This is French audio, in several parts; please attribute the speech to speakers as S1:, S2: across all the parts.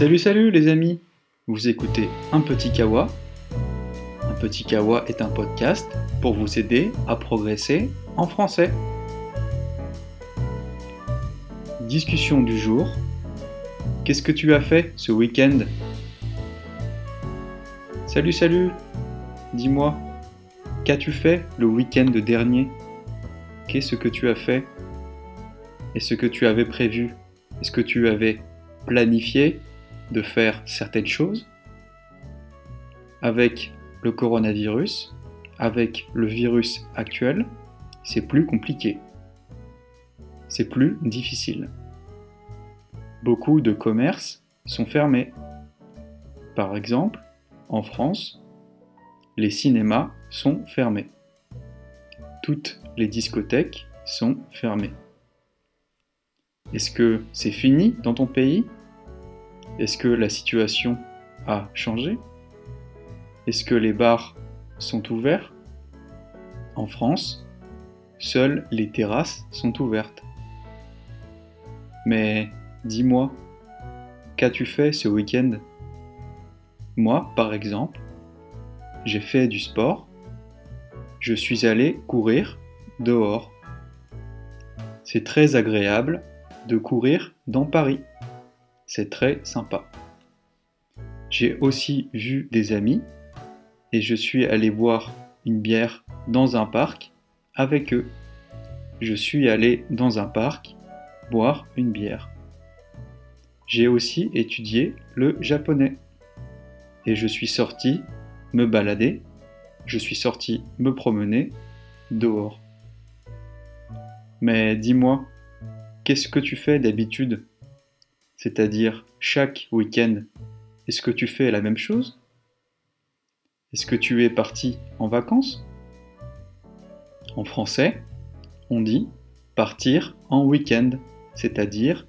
S1: Salut salut les amis. Vous écoutez Un Petit Kawa. Un Petit Kawa est un podcast pour vous aider à progresser en français. Discussion du jour. Qu'est-ce que tu as fait ce week-end? Salut salut. Dis-moi, qu'as-tu fait le week-end dernier? Qu'est-ce que tu as fait? Est-ce que tu avais prévu? Est-ce que tu avais planifié? De faire certaines choses avec le coronavirus, avec le virus actuel, c'est plus compliqué. C'est plus difficile. Beaucoup de commerces sont fermés. Par exemple, en France, les cinémas sont fermés. Toutes les discothèques sont fermées. Est-ce que c'est fini dans ton pays? Est-ce que la situation a changé? Est-ce que les bars sont ouverts? En France, seules les terrasses sont ouvertes. Mais dis-moi, qu'as-tu fait ce week-end? Moi, par exemple, j'ai fait du sport. Je suis allé courir dehors. C'est très agréable de courir dans Paris. C'est très sympa. J'ai aussi vu des amis et je suis allé boire une bière dans un parc avec eux. Je suis allé dans un parc boire une bière. J'ai aussi étudié le japonais et je suis sorti me balader, je suis sorti me promener dehors. Mais dis-moi, qu'est-ce que tu fais d'habitude c'est-à-dire chaque week-end, est-ce que tu fais la même chose? Est-ce que tu es parti en vacances? En français, on dit partir en week-end, c'est-à-dire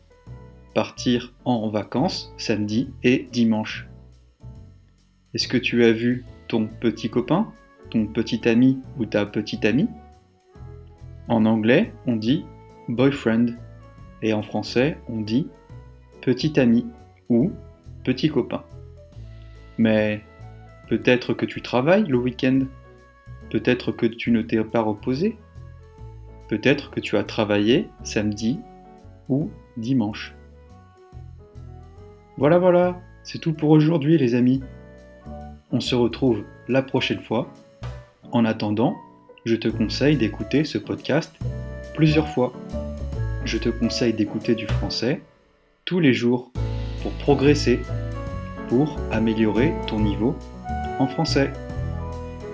S1: partir en vacances samedi et dimanche. Est-ce que tu as vu ton petit copain, ton petit ami ou ta petite amie? En anglais, on dit boyfriend et en français, on dit petit ami ou petit copain. Mais peut-être que tu travailles le week-end, peut-être que tu ne t'es pas reposé, peut-être que tu as travaillé samedi ou dimanche. Voilà, voilà, c'est tout pour aujourd'hui les amis. On se retrouve la prochaine fois. En attendant, je te conseille d'écouter ce podcast plusieurs fois. Je te conseille d'écouter du français tous les jours pour progresser, pour améliorer ton niveau en français.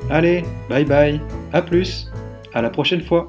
S1: Allez, bye bye, à plus, à la prochaine fois.